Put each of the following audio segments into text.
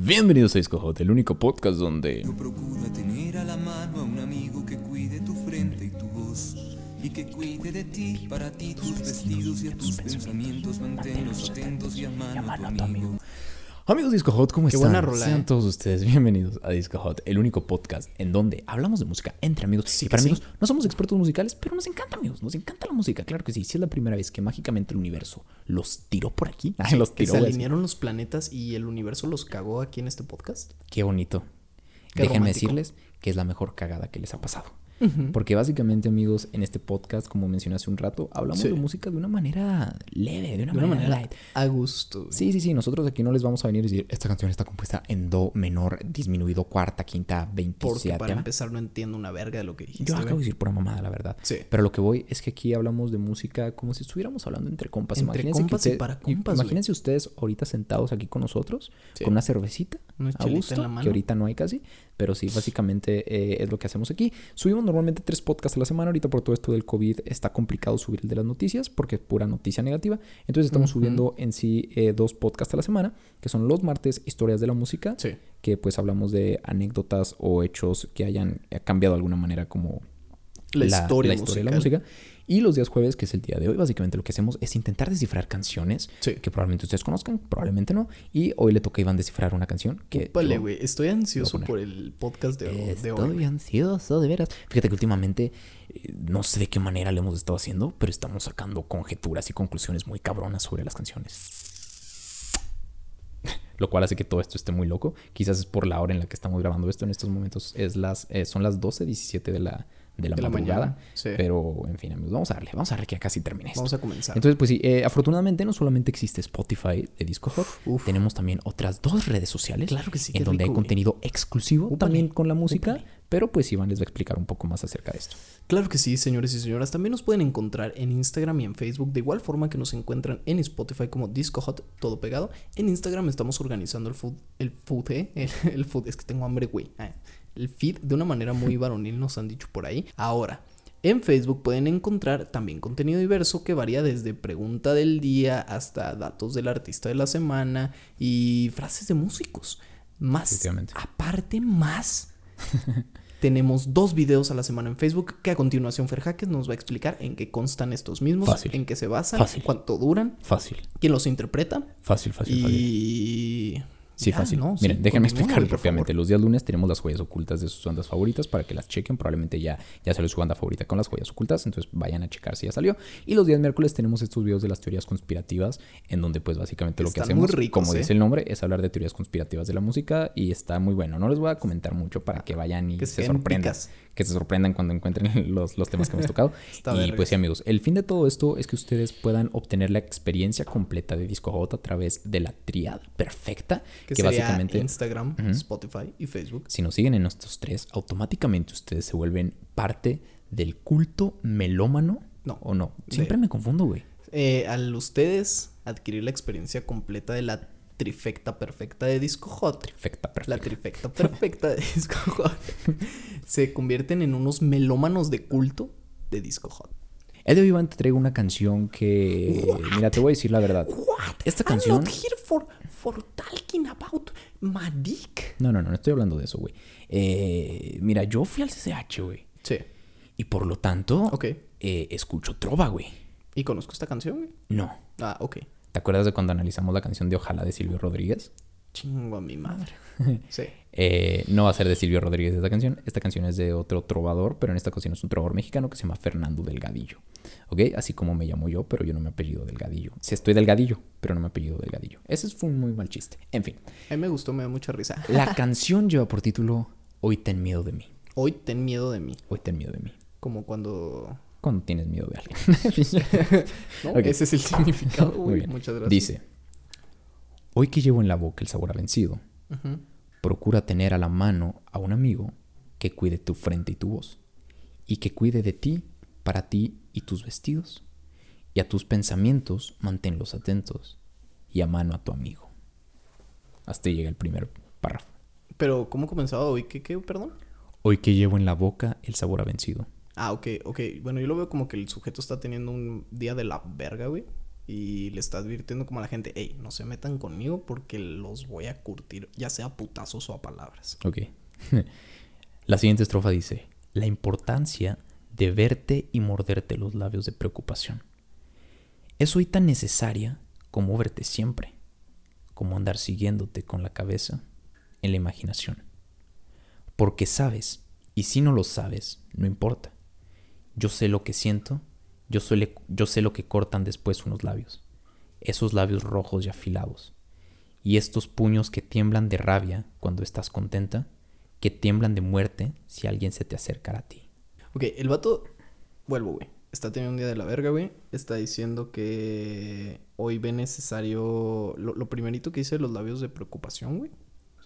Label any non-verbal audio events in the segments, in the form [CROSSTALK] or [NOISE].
Bienvenidos a Disco Hot, el único podcast donde Procura tener a la mano a un amigo que cuide tu frente y tu voz. Y que cuide de ti, para ti, tus vestidos y a tus pensamientos. Manténlos atentos y a mano a tu amigo. Amigos Disco Hot, ¿cómo Qué están? buena rola, Sean eh. todos ustedes bienvenidos a Disco Hot, el único podcast en donde hablamos de música entre amigos. Sí y para sí. amigos, no somos expertos musicales, pero nos encanta, amigos. Nos encanta la música, claro que sí. Si es la primera vez que mágicamente el universo los tiró por aquí, Ay, [LAUGHS] los Que tiró. se alinearon los planetas y el universo los cagó aquí en este podcast. Qué bonito. Qué Déjenme romántico. decirles que es la mejor cagada que les ha pasado. Porque básicamente, amigos, en este podcast, como mencioné hace un rato, hablamos Sí. de música de una manera leve, de una, De manera, manera light. a gusto. güey. Sí, sí, sí. Nosotros aquí no les vamos a venir a decir esta canción está compuesta en do menor disminuido cuarta, quinta, Porque veintisiete. para empezar no entiendo una verga de lo que dijiste. Yo acabo de decir pura mamada, la verdad. Sí. Pero lo que voy es que aquí hablamos de música como si estuviéramos hablando entre compas. Entre imagínense compas que y para compas, güey. Imagínense ustedes ahorita sentados aquí con nosotros, Sí. con una cervecita Una a chelita en gusto, la mano. que ahorita no hay casi, pero sí, básicamente eh, es lo que hacemos aquí. Subimos normalmente tres podcasts a la semana. Ahorita por todo esto del COVID está complicado subir el de las noticias porque es pura noticia negativa. Entonces estamos subiendo en sí eh, dos podcasts a la semana, que son los martes Historias de la Música, Sí. que pues hablamos de anécdotas o hechos que hayan cambiado de alguna manera como La, historia, de la música. Y los días jueves, que es el día de hoy, básicamente lo que hacemos es intentar descifrar canciones Sí. que probablemente ustedes conozcan, probablemente no. Y hoy le toca a Iván descifrar una canción que... Vale, güey. Estoy ansioso por el podcast de, Estoy hoy. güey. ansioso, de veras. Fíjate que últimamente, eh, no sé de qué manera lo hemos estado haciendo, pero estamos sacando conjeturas y conclusiones muy cabronas sobre las canciones. Lo cual hace que todo esto esté muy loco. Quizás es por la hora en la que estamos grabando esto. En estos momentos es las, eh, son las 12.17 de la, de la De la madrugada. mañana, sí. Pero, en fin, amigos, vamos a darle. Vamos a darle que ya casi termine esto. Vamos a comenzar. Entonces, pues sí, eh, afortunadamente no solamente existe Spotify de Disco Hot, Uf. tenemos también otras dos redes sociales. Claro que sí, En donde hay rico, contenido exclusivo también con la música. Pero pues Iván les va a explicar un poco más acerca de esto. Claro que sí, señores y señoras. También nos pueden encontrar en Instagram y en Facebook, de igual forma que nos encuentran en Spotify como Disco Hot, todo pegado. En Instagram estamos organizando el food, el food, ¿eh? el, [LAUGHS] el food, es que tengo hambre, güey. El feed de una manera muy [LAUGHS] varonil, nos han dicho por ahí. Ahora, en Facebook pueden encontrar también contenido diverso que varía desde pregunta del día hasta datos del artista de la semana y frases de músicos. Más, aparte, más [LAUGHS] tenemos dos videos a la semana en Facebook que a continuación Fer nos va a explicar en qué constan estos mismos, Fácil. en qué se basan, Fácil. cuánto duran, Fácil, quién los interpreta fácil, fácil, fácil. Sí, Ya, fácil. ¿no? Miren, Sí, déjenme explicar favor. Los días lunes tenemos las joyas ocultas de sus bandas favoritas para que las chequen. Probablemente ya, ya salió su banda favorita con las joyas ocultas. Entonces vayan a checar si ya salió. Y los días miércoles tenemos estos videos de las teorías conspirativas. En donde, pues, básicamente lo que Están hacemos, ricos, como ¿eh? dice el nombre, es hablar de teorías conspirativas de la música. Y está muy bueno. No les voy a comentar mucho para que vayan y Que se sorprendan. picas. Que se sorprendan cuando encuentren [LAUGHS] los, los temas que hemos tocado. [LAUGHS] Y pues sí, amigos, el fin de todo esto es que ustedes puedan obtener la experiencia completa de Disco Hot a través de la triada perfecta. Que, Que, sería básicamente Instagram. Spotify y Facebook. si nos siguen en estos tres, automáticamente ustedes se vuelven parte del culto melómano. No. ¿O no? De- Siempre me confundo, güey. Eh, al ustedes adquirir la experiencia completa de la trifecta perfecta de Disco Hot, Perfecta, la trifecta perfecta de [LAUGHS] Disco Hot, se convierten en unos melómanos de culto de Disco Hot. El de hoy, Iván, te traigo una canción que... Mira, te voy a decir la verdad. Esta canción... Not here for, for talking about my dick. No, no, no, no estoy hablando de eso, güey. Eh, mira, yo fui al CCH, güey. Sí. Y por lo tanto, Ok. eh, escucho trova, güey. ¿Y conozco esta canción? güey? No. Ah, ok. ¿Te acuerdas de cuando analizamos la canción de Ojalá de Silvio Rodríguez? Chingo a mi madre. [LAUGHS] Sí. Eh, no va a ser de Silvio Rodríguez esta canción. Esta canción es de otro trovador, pero en esta ocasión es un trovador mexicano que se llama Fernando Delgadillo. ¿Ok? Así como me llamo yo, pero yo no me apellido Delgadillo. Sí estoy Delgadillo, pero no me apellido Delgadillo. Ese fue un muy mal chiste. En fin, A mí me gustó, me da mucha risa. [LAUGHS] la canción lleva por título Hoy ten miedo de mí. Hoy ten miedo de mí. Hoy ten miedo de mí. Como cuando. Cuando tienes miedo de alguien. [LAUGHS] Ese es el significado, Muy güey. bien. Muchas gracias. Dice, hoy que llevo en la boca el sabor a vencido, Ujú. Procura tener a la mano a un amigo que cuide tu frente y tu voz, y que cuide de ti, para ti y tus vestidos, y a tus pensamientos manténlos atentos, y a mano a tu amigo. Hasta llega el primer párrafo. Pero, ¿cómo comenzaba hoy? ¿Qué, qué, perdón? Hoy que llevo en la boca el sabor a vencido. Ah, ok, ok. Bueno, yo lo veo como que el sujeto está teniendo un día de la verga, güey. Y le está advirtiendo como a la gente, hey, no se metan conmigo porque los voy a curtir, ya sea a putazos o a palabras. Ok. [LAUGHS] La siguiente estrofa dice, la importancia de verte y morderte los labios de preocupación. Es hoy tan necesaria como verte siempre, como andar siguiéndote con la cabeza en la imaginación. Porque sabes, y si no lo sabes, no importa. Yo sé lo que siento, yo, suele- yo sé lo que cortan después unos labios, esos labios rojos y afilados, y estos puños que tiemblan de rabia cuando estás contenta, que tiemblan de muerte si alguien se te acercara a ti. Ok, el vato, vuelvo, güey. Está teniendo un día de la verga, güey. Está diciendo que hoy ve necesario. Lo, lo primerito que dice los labios de preocupación, güey.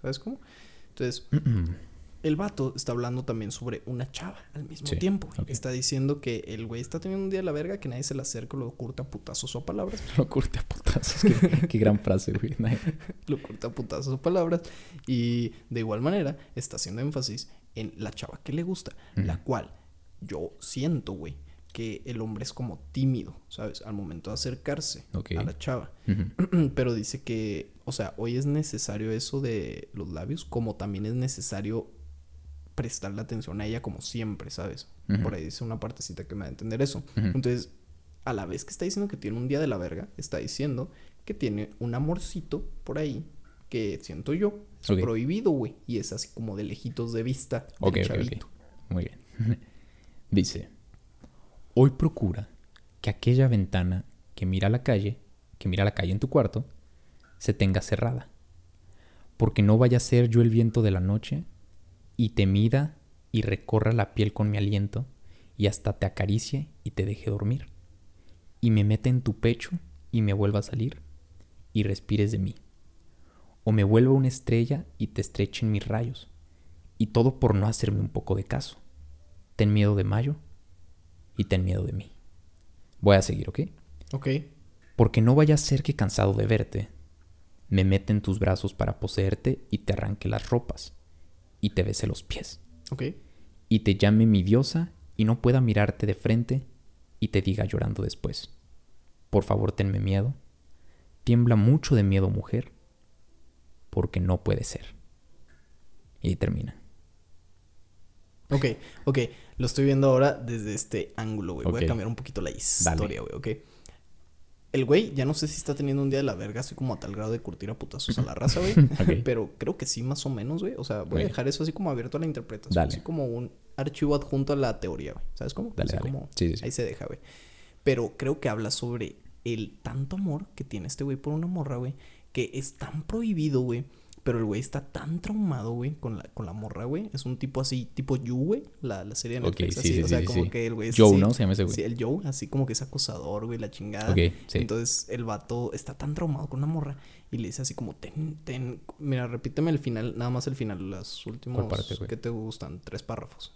¿Sabes cómo? Entonces, [CLEARS THROAT] el vato está hablando también sobre una chava al mismo Sí, tiempo. Está diciendo que el güey está teniendo un día de la verga, que nadie se le acerca, lo curta a putazos o a palabras. [LAUGHS] Lo curte a putazos. Qué, [LAUGHS] qué gran frase, güey. [LAUGHS] lo corta a putazos o palabras. Y de igual manera está haciendo énfasis en la chava que le gusta, la cual yo siento, güey, que el hombre es como tímido, ¿sabes? Al momento de acercarse a la chava. [CLEARS THROAT] Pero dice que, o sea, hoy es necesario eso de los labios, como también es necesario prestarle atención a ella como siempre, ¿sabes? Por ahí dice una partecita que me da a entender eso. Entonces, a la vez que está diciendo que tiene un día de la verga, está diciendo que tiene un amorcito por ahí que siento yo es prohibido, güey, y es así como de lejitos de vista del Ok, ok, chavito. ok. Muy bien. [LAUGHS] Dice, hoy procura que aquella ventana que mira a la calle, que mira a la calle en tu cuarto, se tenga cerrada. Porque no vaya a ser yo el viento de la noche y te mida y recorra la piel con mi aliento y hasta te acaricie y te deje dormir. Y me mete en tu pecho y me vuelva a salir y respires de mí. O me vuelva una estrella y te estreche en mis rayos. Y todo por no hacerme un poco de caso. Ten miedo de Mayo y ten miedo de mí. Voy a seguir, ¿ok? Ok, Porque no vaya a ser que cansado de verte, me mete en tus brazos para poseerte y te arranque las ropas y te bese los pies ok. y te llame mi diosa y no pueda mirarte de frente y te diga llorando después. Por favor, tenme miedo. Tiembla mucho de miedo, mujer, porque no puede ser. Y termina. Ok, ok. Lo estoy viendo ahora desde este ángulo, güey. Voy a cambiar un poquito la historia, güey, ok. El güey, ya no sé si está teniendo un día de la verga, así como a tal grado de curtir a putazos a la raza, güey. [LAUGHS] Pero creo que sí, más o menos, güey. O sea, voy a dejar eso así como abierto a la interpretación. Dale. Así como un archivo adjunto a la teoría, güey. ¿Sabes cómo? Dale, Así dale. como- Sí, sí, sí. Ahí se deja, güey. Pero creo que habla sobre el tanto amor que tiene este güey por una morra, güey. Que es tan prohibido, güey. Pero el güey está tan traumado, güey, con la, con la morra, güey. Es un tipo así, tipo You, güey. La, la serie de Netflix, sí, así. sí, o sea, sí, como que el güey es Joe, así- ¿no? Se llama ese güey. Sí, el Joe, así como que es acosador, güey, la chingada. Ok, sí. Entonces el vato está tan traumado con una morra y le dice así como, ten, ten, mira, repíteme el final, nada más el final, las últimas parte, güey? que te gustan, tres párrafos.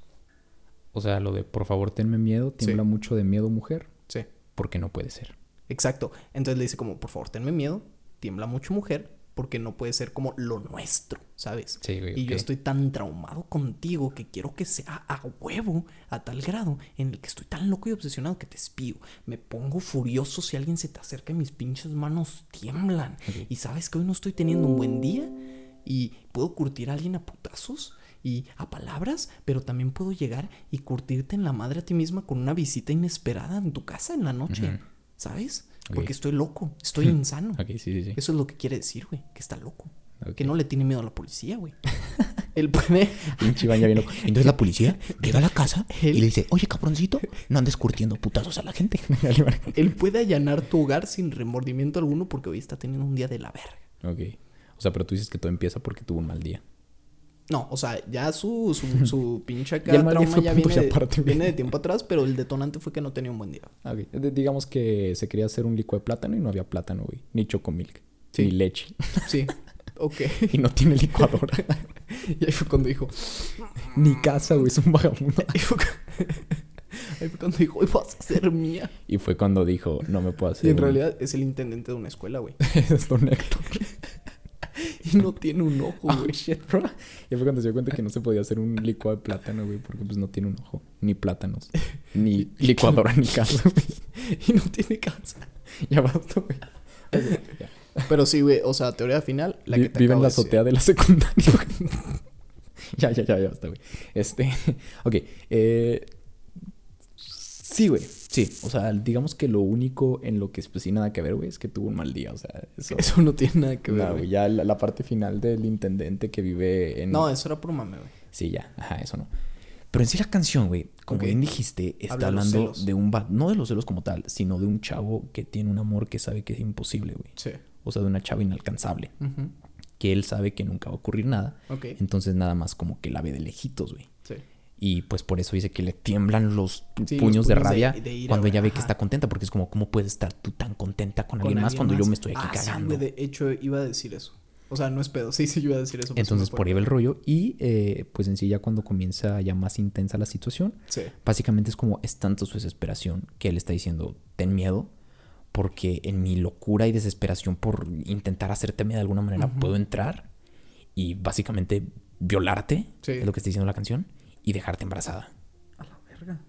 O sea, lo de por favor tenme miedo, tiembla mucho de miedo, mujer, Sí, porque no puede ser. exacto. Entonces le dice como, por favor, tenme miedo, tiembla mucho mujer, porque no puede ser como lo nuestro, ¿sabes? Sí, güey. Y yo estoy tan traumado contigo que quiero que sea a huevo, a tal grado en el que estoy tan loco y obsesionado que te espío. Me pongo furioso si alguien se te acerca y mis pinches manos tiemblan. Y sabes que hoy no estoy teniendo un buen día y puedo curtir a alguien a putazos y a palabras, pero también puedo llegar y curtirte en la madre a ti misma con una visita inesperada en tu casa en la noche. ¿Sabes? Porque estoy loco, estoy [LAUGHS] insano. Ok, sí, sí, sí. Eso es lo que quiere decir, güey, que está loco. Que no le tiene miedo a la policía, güey. [LAUGHS] [LAUGHS] Pinche ya vino. Entonces la policía llega a la casa y le dice, oye cabroncito, no andes curtiendo putazos a la gente. Él puede allanar tu hogar sin remordimiento alguno porque hoy está teniendo un día de la verga. Ok. O sea, pero tú dices que todo empieza porque tuvo un mal día. No, o sea, ya su, su, [LAUGHS] su pinche acá trauma ya viene, de- aparte, viene de tiempo atrás, pero el detonante fue que no tenía un buen día. Ah, Digamos que se quería hacer un licuado de plátano y no había plátano, güey. Ni chocomilk. Sí. Ni leche. Sí, [LAUGHS] ok. Y no tiene licuadora. [LAUGHS] y ahí fue cuando dijo. Ni casa, güey. Es un vagabundo. Ahí fue, cu- ahí fue cuando dijo, hoy vas a ser mía. Y fue cuando dijo, no me puedo hacer. Y en un- realidad es el intendente de una escuela, güey. es Don Héctor. [LAUGHS] y no tiene un ojo, Oh, güey. shit, bro. Y fue cuando se dio cuenta que no se podía hacer un licuado de plátano, güey, porque pues no tiene un ojo, ni plátanos, [LAUGHS] ni licuadora, ni [LAUGHS] casa, güey. y no tiene casa. Ya basta, güey. Pero sí, güey, o sea, teoría final, la Vi- que te Vive en la de azotea de la secundaria, ya, ya, ya, ya basta, güey. Este, ok, eh... Sí, güey. Sí, o sea, digamos que lo único en lo que pues sí nada que ver, güey, es que tuvo un mal día, o sea, eso... [LAUGHS] Eso no tiene nada que ver, No, güey. güey, ya la, la parte final del intendente que vive en... No, eso era por mame, güey. Sí, ya. Ajá, eso no. Pero en sí la canción, güey, como bien dijiste, está Habla hablando de un... va- No de los celos como tal, sino de un chavo que tiene un amor que sabe que es imposible, güey. Sí. O sea, de una chava inalcanzable. Ujú. Que él sabe que nunca va a ocurrir nada. Ok. Entonces nada más como que la ve de lejitos, güey. Y pues por eso dice que le tiemblan los Sí, puños de puños de- rabia de ira, cuando ella ve que está contenta. Porque es como, ¿cómo puedes estar tú tan contenta con, Con alguien más cuando yo me estoy aquí Ah, cagando? de hecho, iba a decir eso. O sea, no es pedo. [LAUGHS] Sí, sí, yo iba a decir eso. me Entonces por ahí va el rollo. Y eh, pues en sí ya cuando comienza ya más intensa la situación, Sí. Básicamente es como es tanto su desesperación que él está diciendo, ten miedo, porque en mi locura y desesperación por intentar hacerte de alguna manera puedo entrar y básicamente violarte, Sí. es lo que está diciendo la canción, y dejarte embarazada. A la verga.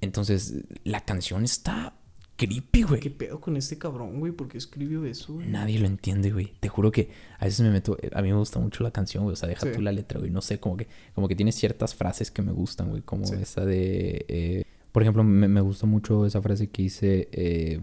Entonces, la canción está creepy, güey. ¿Qué pedo con este cabrón, güey? ¿Por qué escribió eso, güey? Nadie lo entiende, güey. Te juro que a veces me meto. A mí me gusta mucho la canción, güey. O sea, deja Sí. tú la letra, güey. No sé, como que, como que tiene ciertas frases que me gustan, güey. Como Sí. esa de. eh, por ejemplo, me, me gusta mucho esa frase que dice: eh,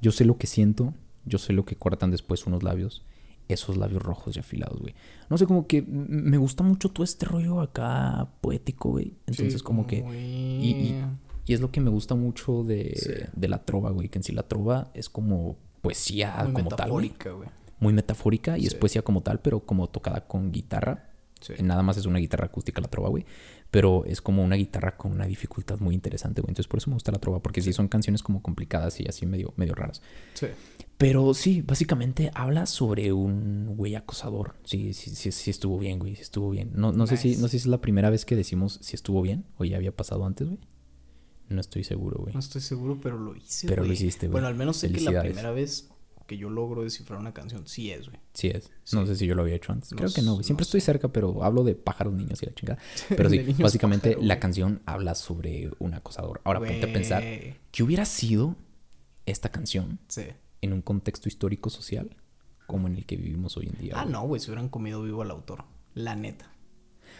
Yo sé lo que siento, yo sé lo que cortan después unos labios. Esos labios rojos y afilados, güey. No sé, como que me gusta mucho todo este rollo acá poético, güey. Entonces, Sí, como que. y- y- Y es lo que me gusta mucho de, Sí. de la trova, güey. Que en sí la trova es como poesía muy como tal, güey metafórica, güey. muy metafórica y es Sí. poesía como tal, pero como tocada con guitarra. Nada más es una guitarra acústica la trova, güey. Pero es como una guitarra con una dificultad muy interesante, güey. Entonces por eso me gusta la trova, porque sí, son canciones como complicadas y así medio, medio raras. Sí. Pero sí, básicamente habla sobre un güey acosador. Sí, sí, sí, sí estuvo bien, güey. Sí estuvo bien. No, no sé si, no sé si es la primera vez que decimos si estuvo bien o ya había pasado antes, güey. No estoy seguro, güey. No estoy seguro, pero lo hice, Pero lo hiciste, güey. Bueno, al menos sé que la primera vez que yo logro descifrar una canción sí es, güey. Sí es. No sé si yo lo había hecho antes. No Creo que no, güey. Siempre no estoy sé. cerca, pero hablo de pájaros, niños y la chingada. [LAUGHS] Pero sí, básicamente pájaro, la canción habla sobre un acosador. Ahora ponte a pensar. ¿qué hubiera sido esta canción Sí. en un contexto histórico social como en el que vivimos hoy en día? Ah, güey? no, güey, se hubieran comido vivo al autor. La neta.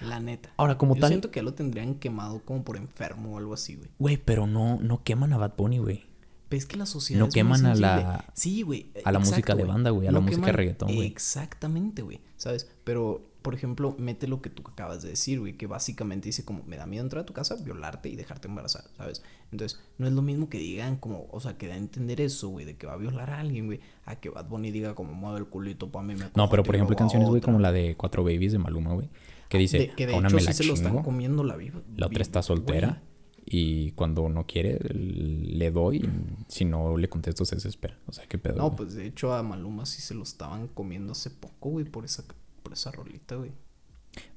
La neta. Ahora, como Yo tal, siento que ya lo tendrían quemado como por enfermo o algo así, güey. güey, pero no, no queman a Bad Bunny, güey. Ves que la sociedad No queman a la- Sí, güey. a la música de banda, güey, a la música de reggaetón, güey. Exactamente, güey. ¿Sabes? Pero, por ejemplo, mete lo que tú acabas de decir, güey, que básicamente dice como, me da miedo entrar a tu casa, violarte y dejarte embarazada, ¿sabes? Entonces, no es lo mismo que digan como, o sea, que da a entender eso, güey, de que va a violar a alguien, güey, a que Bad Bunny diga como, mueve el culito para mí me No, pero por ejemplo, canciones, güey, otra". como la de Cuatro Babies de Maluma, güey. Que dice, De- que de a una hecho me sí se lo están comiendo la viva. la otra está soltera. Y cuando no quiere, le doy. si no le contesto, se desespera. O sea, qué pedo. No, güey? pues de hecho a Maluma sí se lo estaban comiendo hace poco, güey, por esa, por esa rolita, güey.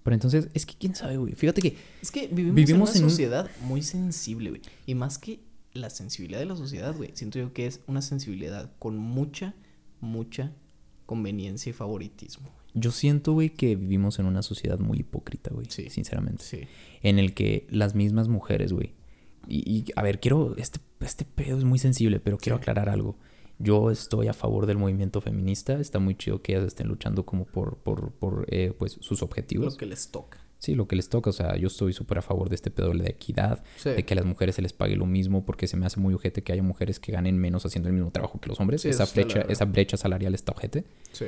Pero entonces, es que quién sabe, güey. Fíjate que Es que vivimos, Vivimos en en una un- sociedad muy sensible, güey. Y más que la sensibilidad de la sociedad, güey, siento yo que es una sensibilidad con mucha, mucha conveniencia y favoritismo. yo siento, güey, que vivimos en una sociedad muy hipócrita, güey. Sí. Sinceramente. Sí. En el que las mismas mujeres, güey. Y, y, a ver, quiero. Este, este pedo es muy sensible, pero quiero Sí. aclarar algo. Yo estoy a favor del movimiento feminista. Está muy chido que ellas estén luchando como por, por, por eh, pues, sus objetivos. Lo que les toca. Sí, lo que les toca. O sea, yo estoy súper a favor de este pedo de equidad. Sí. De que a las mujeres se les pague lo mismo. Porque se me hace muy ojete que haya mujeres que ganen menos haciendo el mismo trabajo que los hombres. Sí, esa, brecha, esa brecha salarial está ojete. Sí.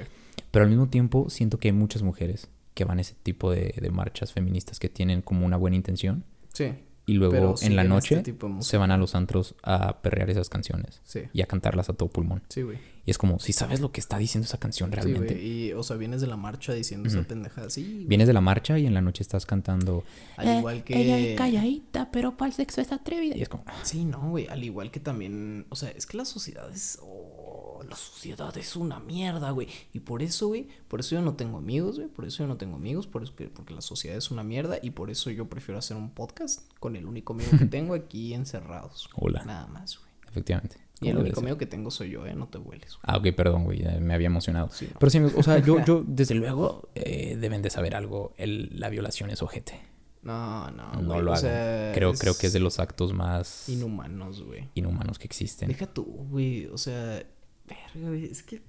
Pero al mismo tiempo siento que hay muchas mujeres que van a ese tipo de, de marchas feministas que tienen como una buena intención. Sí. Y luego en la noche este música. se van a los antros a perrear esas canciones. Sí. Y a cantarlas a todo pulmón. Sí, güey. Y es como, si sabes lo que está diciendo esa canción Sí, realmente. güey. Y, o sea, vienes de la marcha diciendo esa pendejada. Sí, güey. Vienes de la marcha y en la noche estás cantando. Al igual que... Ella es calladita, pero para el sexo es atrevida. Y es como, Sí, no, güey. Al igual que también. O sea, es que la sociedad es. oh, la sociedad es una mierda, güey. Y por eso, güey. Por eso yo no tengo amigos, güey. Por eso yo no tengo amigos. Por eso que, porque la sociedad es una mierda. Y por eso yo prefiero hacer un podcast con el único amigo que [LAUGHS] tengo aquí encerrados. Hola. Nada más, güey. efectivamente. Y el ¿Cómo único miedo que tengo soy yo, ¿eh? No te hueles. Ah, ok, perdón, güey, me había emocionado. Sí, no. Pero sí, o sea, yo, yo [LAUGHS] desde luego, eh, deben de saber algo. El, la violación es ojete. No, no, no güey, lo o hagan. sea, creo, creo que es de los actos más Inhumanos, güey. inhumanos que existen. Deja tú, güey. O sea, verga, güey. Es que.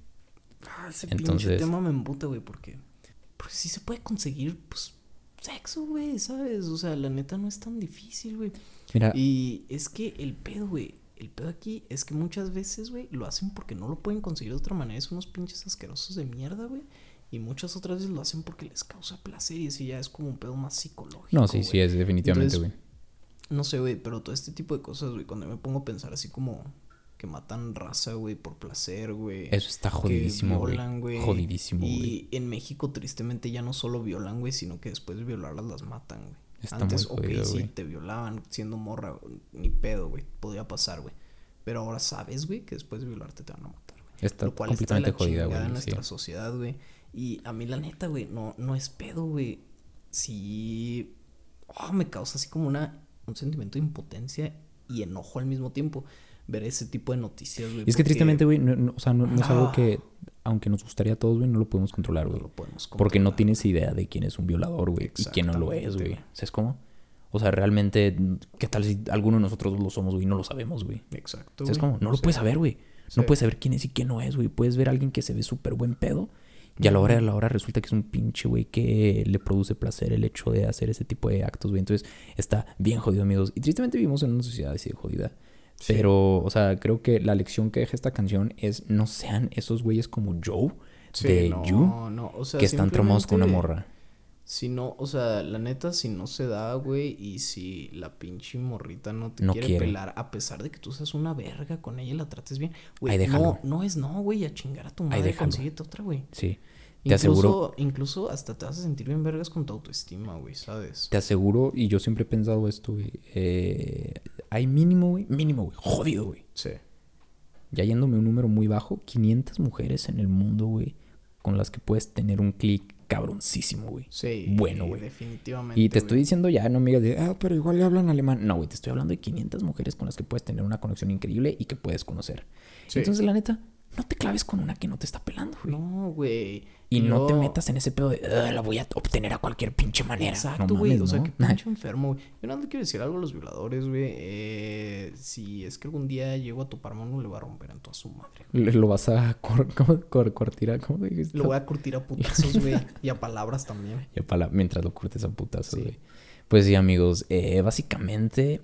Ah, ese Entonces- pinche tema me embuta, güey, porque. Porque sí se puede conseguir, pues. Sexo, güey, ¿sabes? O sea, la neta no es tan difícil, güey. Mira, Y es que el pedo, güey. El pedo aquí es que muchas veces, güey, lo hacen porque no lo pueden conseguir de otra manera. Es unos pinches asquerosos de mierda, güey. Y muchas otras veces lo hacen porque les causa placer y ese ya es como un pedo más psicológico. no, sí, sí, es definitivamente, güey. No sé, güey, pero todo este tipo de cosas, güey, cuando me pongo a pensar así como que matan raza, güey, por placer, güey. Eso está jodidísimo, que violan, güey. Jodidísimo, güey. Y en México, tristemente, ya no solo violan, güey, sino que después de violarlas las matan, güey. Está Antes, muy jodido, ok, sí, te violaban siendo morra, ni pedo, güey. Podía pasar, güey. Pero ahora sabes, güey, que después de violarte te van a matar, güey. Está Lo cual completamente está la jodida, güey. en sí. nuestra sociedad, güey. Y a mí, la neta, güey, no, no es pedo, güey. Sí. ah, me causa así como una, un sentimiento de impotencia y enojo al mismo tiempo ver ese tipo de noticias, güey. Y es que tristemente, güey, no, no- o sea, no, no es algo Ah. que, aunque nos gustaría a todos, güey, no lo podemos controlar, no güey. lo podemos Porque no controlar. tienes idea de quién es un violador, güey, y quién no lo es, güey. ¿Sabes cómo? O sea, realmente, ¿qué tal si alguno de nosotros lo somos, güey? No lo sabemos, güey. Exacto. ¿Sabes güey. cómo? No lo puedes saber, güey. No sí. puedes saber quién es y quién no es, güey. Puedes ver a alguien que se ve súper buen pedo. Y a la hora de la hora resulta que es un pinche, güey, que le produce placer el hecho de hacer ese tipo de actos, güey. Entonces está bien jodido, amigos. Y tristemente vivimos en una sociedad así de jodida. Sí. Pero, o sea, creo que la lección que deja esta canción es no sean esos güeyes como Joe Sí, de no, You no, o sea, que están traumados con una morra. Si no, o sea, la neta, si no se da, güey, y si la pinche morrita no te No quiere, quiere. pelar, a pesar de que tú seas una verga con ella y la trates bien, güey, no, no es no, güey, a chingar a tu madre, consíguete otra, güey. Sí. Te Incluso, aseguro, incluso hasta te vas a sentir bien vergas con tu autoestima, güey, ¿sabes? te aseguro, y yo siempre he pensado esto, güey. eh, hay mínimo, güey, mínimo, güey, jodido, güey. Sí. ya yéndome un número muy bajo, 500 mujeres en el mundo, güey, con las que puedes tener un clic cabroncísimo, güey. Sí. Bueno, güey. Definitivamente. Y te estoy diciendo ya, no me digas de, ah, pero igual le hablan alemán. No, güey, te estoy hablando de 500 mujeres con las que puedes tener una conexión increíble y que puedes conocer. Sí. Entonces, la neta, no te claves con una que no te está pelando, güey. No, güey. y no te metas en ese pedo de, "Ah, la voy a obtener a cualquier pinche manera. Exacto, No güey. mames, o sea, ¿no? qué pinche [LAUGHS] enfermo, güey. Yo nada le quiero decir algo a los violadores, güey. Eh, si es que algún día llego a toparme uno, le voy a romper en toda su madre. Le- Lo vas a cor, ¿cómo? Cor- cortar, ¿cómo dijiste? Lo voy a curtir a putazos, güey. y a palabras también. [LAUGHS] Ya para la- mientras lo curtes a putazos, Sí. güey. Pues sí, amigos. eh, básicamente,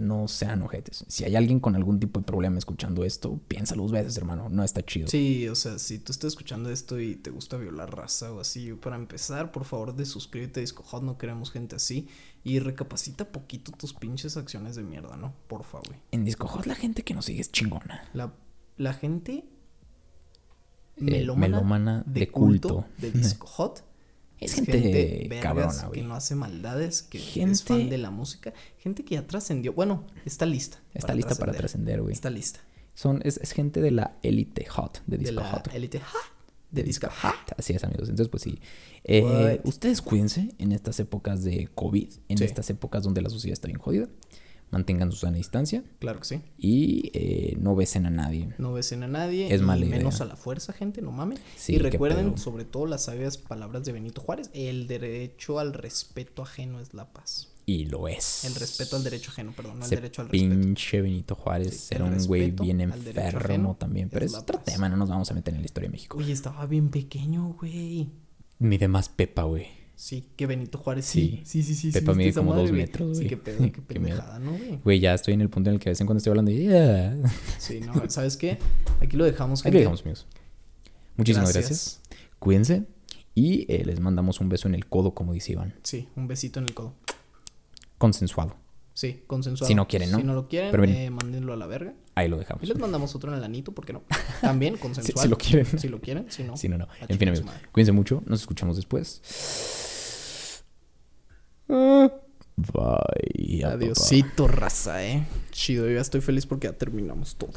no sean ojetes. Si hay alguien con algún tipo de problema escuchando esto, piénsalo dos veces, hermano. No está chido. Sí, o sea, si tú estás escuchando esto y te gusta violar raza o así, para empezar, por favor, de suscríbete a Disco Hot, no queremos gente así. Y recapacita poquito tus pinches acciones de mierda, ¿no? Porfa, güey. En Disco Hot la gente que nos sigue es chingona. La, la gente Eh, melómana, de, de culto, culto. de [LAUGHS] Disco Hot. Es gente vergas cabrona, que güey. no hace maldades, que es Gente- fan de la música, gente que ya trascendió. Bueno, está lista. Está lista para trascender, güey. Está lista. Son, es, es gente de la élite hot, de De Disco la Hot. élite ja, de Disco Hot. Así es, amigos. Entonces, pues sí. Eh, ustedes cuídense en estas épocas de COVID, en Sí. estas épocas donde la sociedad está bien jodida. Mantengan su sana distancia Claro que sí. y eh, no besen a nadie. No besen a nadie. Es y mala menos a la fuerza, gente, no mames. Sí, y recuerden, sobre todo, las sabias palabras de Benito Juárez: el derecho al respeto ajeno es la paz. Y lo es. El respeto al derecho ajeno, perdón, no el derecho al respeto. pinche Benito Juárez Sí, era un güey bien enfermo también. Pero es otro paz. tema, no nos vamos a meter en la historia de México. Oye, estaba bien pequeño, güey. Mide más Pepa, güey. Sí, que Benito Juárez. Sí, sí, sí, sí. sí, Pepa ¿viste mide como madre, dos güey? metros, Sí, güey. qué pedo, [LAUGHS] qué pendejada, ¿no, güey? Güey, ya estoy en el punto en el que vez en cuando estoy hablando. "Yeah". Sí, no, ¿sabes qué? Aquí lo dejamos, gente. lo dejamos, amigos. Muchísimas gracias. Cuídense. Y eh, les mandamos un beso en el codo, como dice Iván. Sí, un besito en el codo. Consensuado. Sí, consensuado. Si no quieren, ¿no? Si no lo quieren, Pero eh, mándenlo a la verga. Ahí lo dejamos. Y les mandamos otro en el anito, ¿por qué no? [LAUGHS] También consensuado. si lo quieren. Si lo quieren, si no. Si no, no. a En fin, amigos. madre. Cuídense mucho. Nos escuchamos después. Bye. Adiosito, raza, eh. Chido, yo ya estoy feliz porque ya terminamos todo.